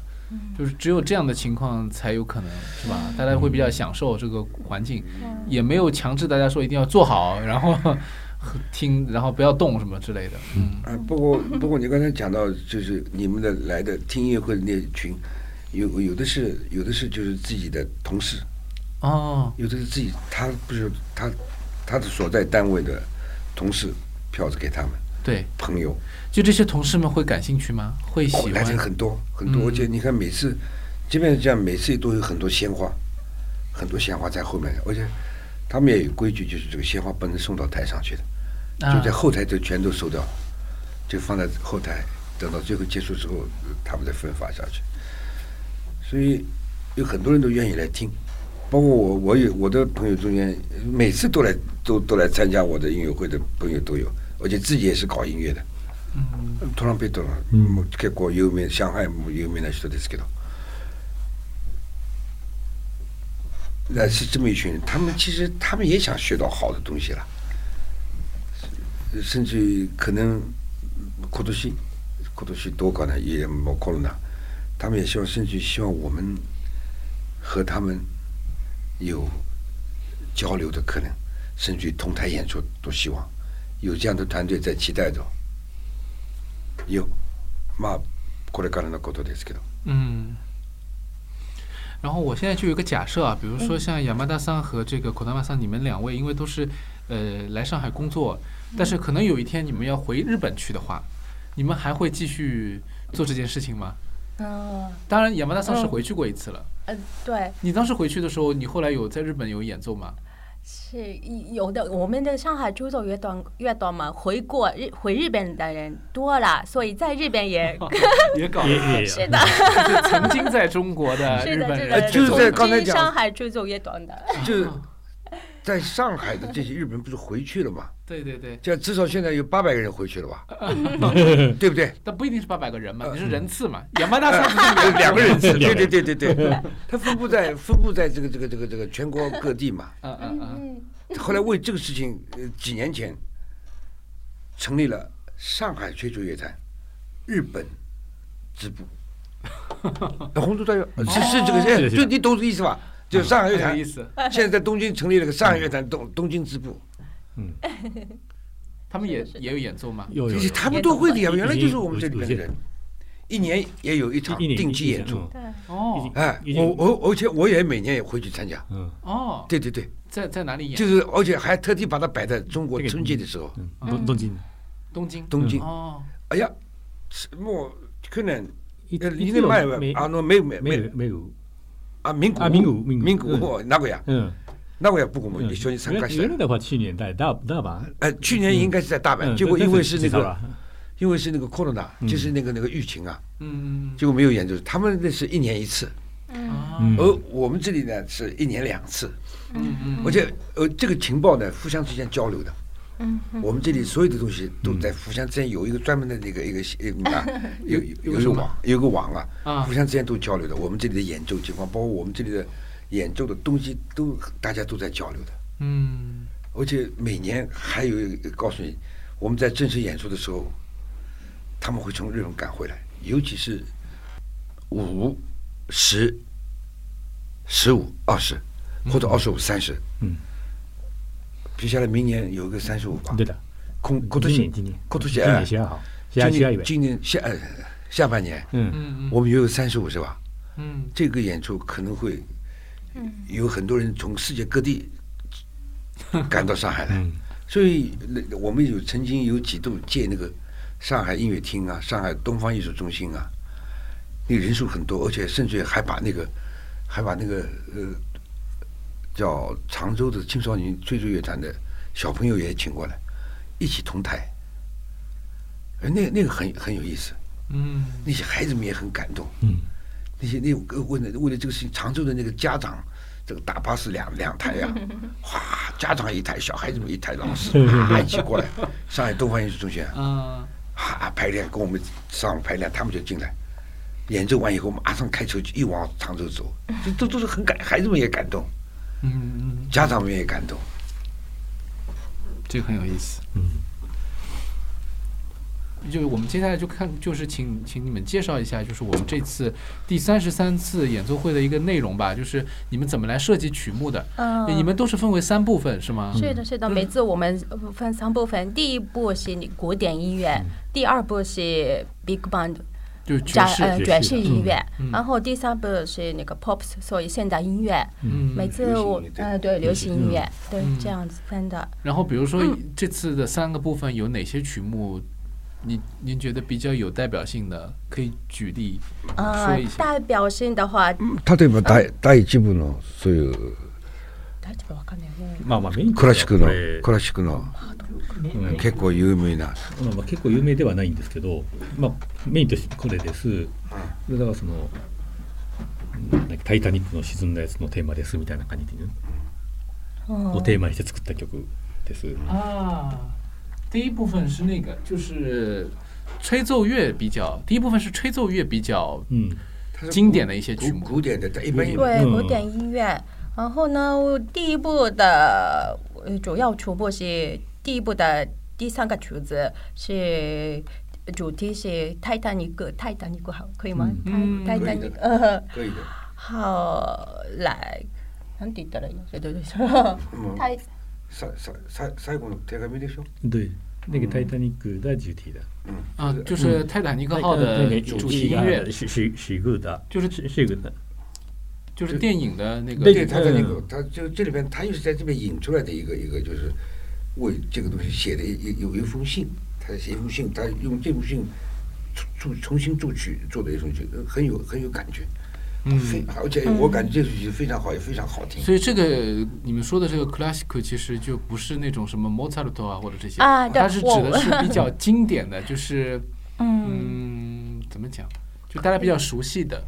就是只有这样的情况才有可能是吧？大家会比较享受这个环境，也没有强制大家说一定要坐好，然后 听，然后不要动什么之类的。嗯，啊，不过不过你刚才讲到，就是你们的来的听音乐会的那群，有有的是有的是就是自己的同事，哦，有的是自己他不是他他的所在单位的同事票子给他们对，朋友，就这些同事们会感兴趣吗？会喜欢来的欢？很多很多，嗯而且你看每次，即便是这样，每次都有很多鲜花，很多鲜花在后面，而且他们也有规矩，就是这个鲜花不能送到台上去的，啊就在后台就全都收掉，就放在后台，等到最后结束之后，呃他们再分发下去。所以有很多人都愿意来听，包括我，我有我的朋友中间，每次都来都都来参加我的音乐会的朋友都有，而且自己也是搞音乐的。嗯トランペットの、うんもう結構有名上海も有名な人ですけど。那是这么一群人，他们其实他们也想学到好的东西了，甚至于可能今年今年どうかな也もうコロナ，他们也希望甚至于希望我们和他们 有交流的可能，甚至于同台演出都希望有这样的团队在期待着。有，まあこれからのことですけど。嗯。然后我现在就有一个假设啊，比如嗯说像亚麻达桑和这个口达马桑，你们两位因为都是呃来上海工作，但是可能有一天你们要回日本去的话，你们还会继续做这件事情吗？ 嗯。当然，亚麻大桑是嗯回去过一次了。呃，对，你当时回去的时候，你后来有在日本有演奏吗？是有的。我们的上海出走乐团乐团嘛，回过日回日本的人多了，所以在日本也 也搞也也。是的，就是曾经在中国的日本人，是的，就是在刚才讲上海出走乐团的，就是在上海的这些日本人不是回去了吗？对对对，这至少现在有八百个人回去了吧？对不对？但不一定是八百个人嘛，呃你是人次嘛？亚麻达桑不是 两个人次，对对对对对，他分布在分布在这个这个这个这个全国各地嘛。嗯嗯嗯，嗯，后来为这个事情，呃，几年前成立了上海吹奏乐团日本支部。红都大乐是是这个，哎是的是的就你懂这个意思吧？就上海乐团很有意思。现在在东京成立了个上海乐团东东京支部，嗯，他们也是的也有演奏吗？有有有其实他们都会的呀，已经原来就是我们这里面的人，一年也有一场一年定期演出。对，哦哎已，经我我而且我也每年也会去参加。嗯哦，对对对，在在哪里演？就是而且还特地把它摆在中国这个春节的时候，嗯，东东京东京。东京。哦，哎呀，是もう去年一呃一一年前は没あのメメ没メ有没有 あ名古あ名古名古名古屋名古屋嗯名古屋僕も嗯一緒に参原加した原。来的话去年在大大阪，呃，去年应该是在大阪，嗯结果因为是那个至少了因为是那个 corona，嗯就是那个那个疫情啊，嗯结果没有演奏。他们那是一年一次，嗯啊嗯而我们这里呢是一年两次，嗯嗯，而且呃这个情报呢互相之间交流的。 嗯我们这里所有的东西都在互相之间有一个专门的那个一个呃啊，有有有一个网，有个网啊，啊互相之间都交流的。我们这里的演奏情况，包括我们这里的演奏的东西，都大家都在交流的。嗯而且每年还有一个告诉你，我们在正式演出的时候，他们会从日本赶回来，尤其是五、十、十五、二十，或者二十五、三十。嗯，接下来明年有个三十五吧。对的，今今今年年今年。今今年哎年十二号，下今年今年下呃下半年，嗯。嗯嗯，我们也有三十五是吧？嗯。这个演出可能会有很多人从世界各地 赶到上海来，嗯。所以那我们有曾经有几度借那个上海音乐厅啊、上海东方艺术中心啊，那个人数很多，而且甚至还把那个还把那个呃叫常州的青少年吹奏乐团的小朋友也请过来，一起同台，哎那那个很很有意思，嗯。那些孩子们也很感动。嗯。那些那个为了为了这个事情，常州的那个家长，这个大巴是两两台呀、哗，家长一台，小孩子们一台，老师啊一起过来，上海东方艺术中心啊，啊啊排练跟我们上午排练，他们就进来，演奏完以后马上开车就一往常州走，这都都是很感，孩子们也感动，嗯嗯，家长们也感动。这个很有意思。嗯，就我们接下来就看，就是请请你们介绍一下，就是我们这次第三十三次演奏会的一个内容吧，就是你们怎么来设计曲目的？嗯，你们都是分为三部分是吗？是的，是的，每次我们分三部分，第一部是古典音乐，第二部是 Big Band。就爵士呃爵士音乐，然后第三部是那个 pop，所以现代音乐。嗯，每次我呃对流行音乐对这样子分的。然后比如说这次的三个部分有哪些曲目，您您觉得比较有代表性的，可以举例说一下。代表性的话，他对吧？大大一部のそういう。まあまあクラシックのクラシックの 結構有名な、まあ、まあ結構有名ではないんですけど、まあ、メインとしてこれです、だからその「タイタニック」の沈んだやつのテーマですみたいな感じで、ね、をテーマにして作った曲です。啊，第一部分是那个就是吹奏乐比较，第一部分是吹奏乐比较嗯。经典的一些曲目，古典的一般对古典音乐。然后呢，第一部的主要曲目是第一部的第三个曲子是主题是泰坦尼克，泰坦尼克好可以吗？嗯，泰坦尼克，呃，可以的。好，来，なんて言ったらいいの？对对对，泰。最最最最後の手紙でしょ？对，那个泰坦尼克的主题的。嗯啊，就是泰坦尼克号的主题音乐是是是一个的，就是是一个的。就是电影的那个，对，他在那个，他就这里边，他又是在这边引出来的一个一个，就是 为这个东西写的有有一封信，他写一封信，他用这封信作重新作曲做的一首曲，很有很有感觉，嗯，非而且我感觉这首曲非常好，也非常好听。所以这个你们说的这个 classic 其实就不是那种什么 Mozart 啊或者这些，啊，它是指的是比较 经典的，就是嗯，怎么讲，就大家比较熟悉的。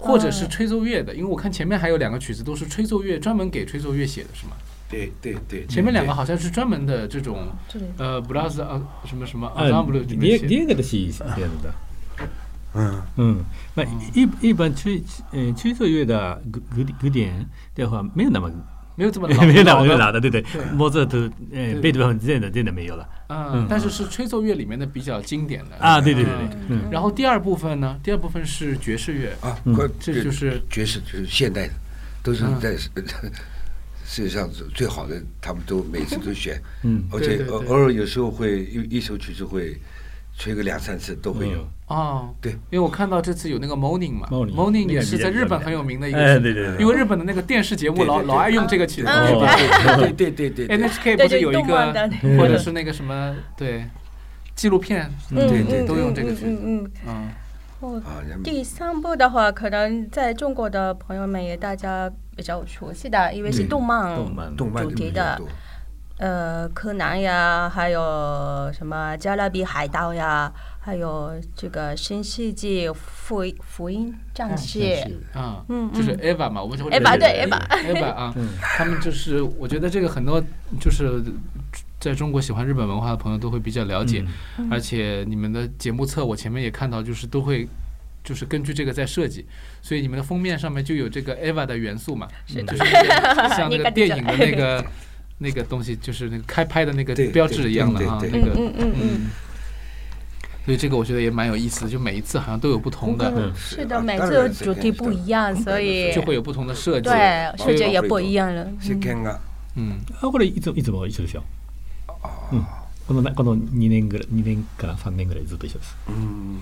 或者是吹奏乐的，因为我看前面还有两个曲子都是吹奏乐专门给吹奏乐写的，是吗？对对对，前面两个好像是专门的这种呃布拉斯啊什么什么啊，第二第二个的。是这样的。嗯。嗯，那一一般吹嗯吹奏乐的古古古典的话没有那么。没有这么老，没有那么老的，对对，莫扎特，呃，贝多芬这样的真的没有了。嗯，但是是吹奏乐里面的比较经典的。啊，对对对对。然后第二部分呢，第二部分是爵士乐。啊，这就是爵士，就是现代的，都是在 世界上最好的，他们都每次都选，嗯，而且偶偶尔有时候会一一首曲子会。吹个两三次都会有。哦，对，因为我看到这次有那个 Morning 嘛，Morning 也是在日本很有名的一个，哎对对因为日本的那个电视节目老老爱用这个曲子，对对对对，NHK 不是有一个，或者是那个什么对纪录片，对对都用这个曲子，嗯嗯哦，第三部的话，可能在中国的朋友们也大家比较熟悉的，因为是动漫动漫主题的。呃，柯南呀，还有什么加勒比海盗呀，还有这个新世纪福福音战士。啊，嗯，就是 Eva 嘛，我们就 Eva 对 Eva，Eva 啊，他们就是我觉得这个很多就是在中国喜欢日本文化的朋友都会比较了解，而且你们的节目册我前面也看到，就是都会就是根据这个在设计，所以你们的封面上面就有这个 Eva 的元素嘛，是的，像那个电影的那个。那个东西就是那个开拍的那个标志一样的啊，那个嗯嗯嗯，所以这个我觉得也蛮有意思的，就每一次好像都有不同的，是的，每次主题不一样，所以就会有不同的设计，对，设计也不一样了。嗯，あこれいついつも一緒ですよ。うん、このこの二年ぐらい二年から三年ぐらいずっと一緒です。嗯，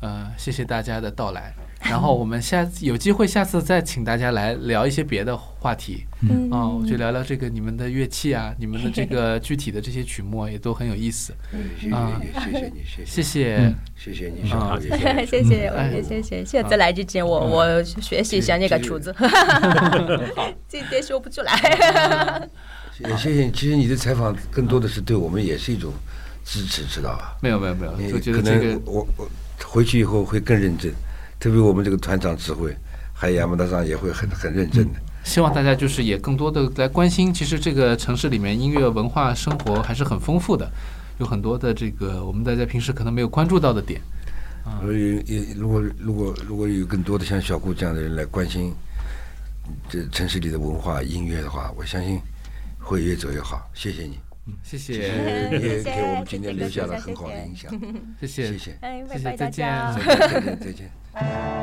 呃，谢谢大家的到来。然后我们下次有机会，下次再请大家来聊一些别的话题。嗯，啊，我就聊聊这个你们的乐器啊，你们的这个具体的这些曲目啊，也都很有意思。啊，谢谢你，谢谢，谢谢你，啊，谢谢，谢谢，谢谢。下次来之前，我我学习一下那个曲子。好，今天说不出来。谢谢谢，其实你的采访更多的是对我们也是一种支持，知道吧？没有没有没有，我觉得这个我我回去以后会更认真。特别我们这个团长指挥，还有亚麻大上也会很很认真的。希望大家就是也更多的来关心，其实这个城市里面音乐文化生活还是很丰富的，有很多的这个我们大家平时可能没有关注到的点。所以也如果如果如果有更多的像小顾这样的人来关心这城市里的文化音乐的话，我相信会越走越好。谢谢你。谢谢，实 也给我们今天留下了很好的印象。谢谢，谢谢，谢谢。再见，再见，再见。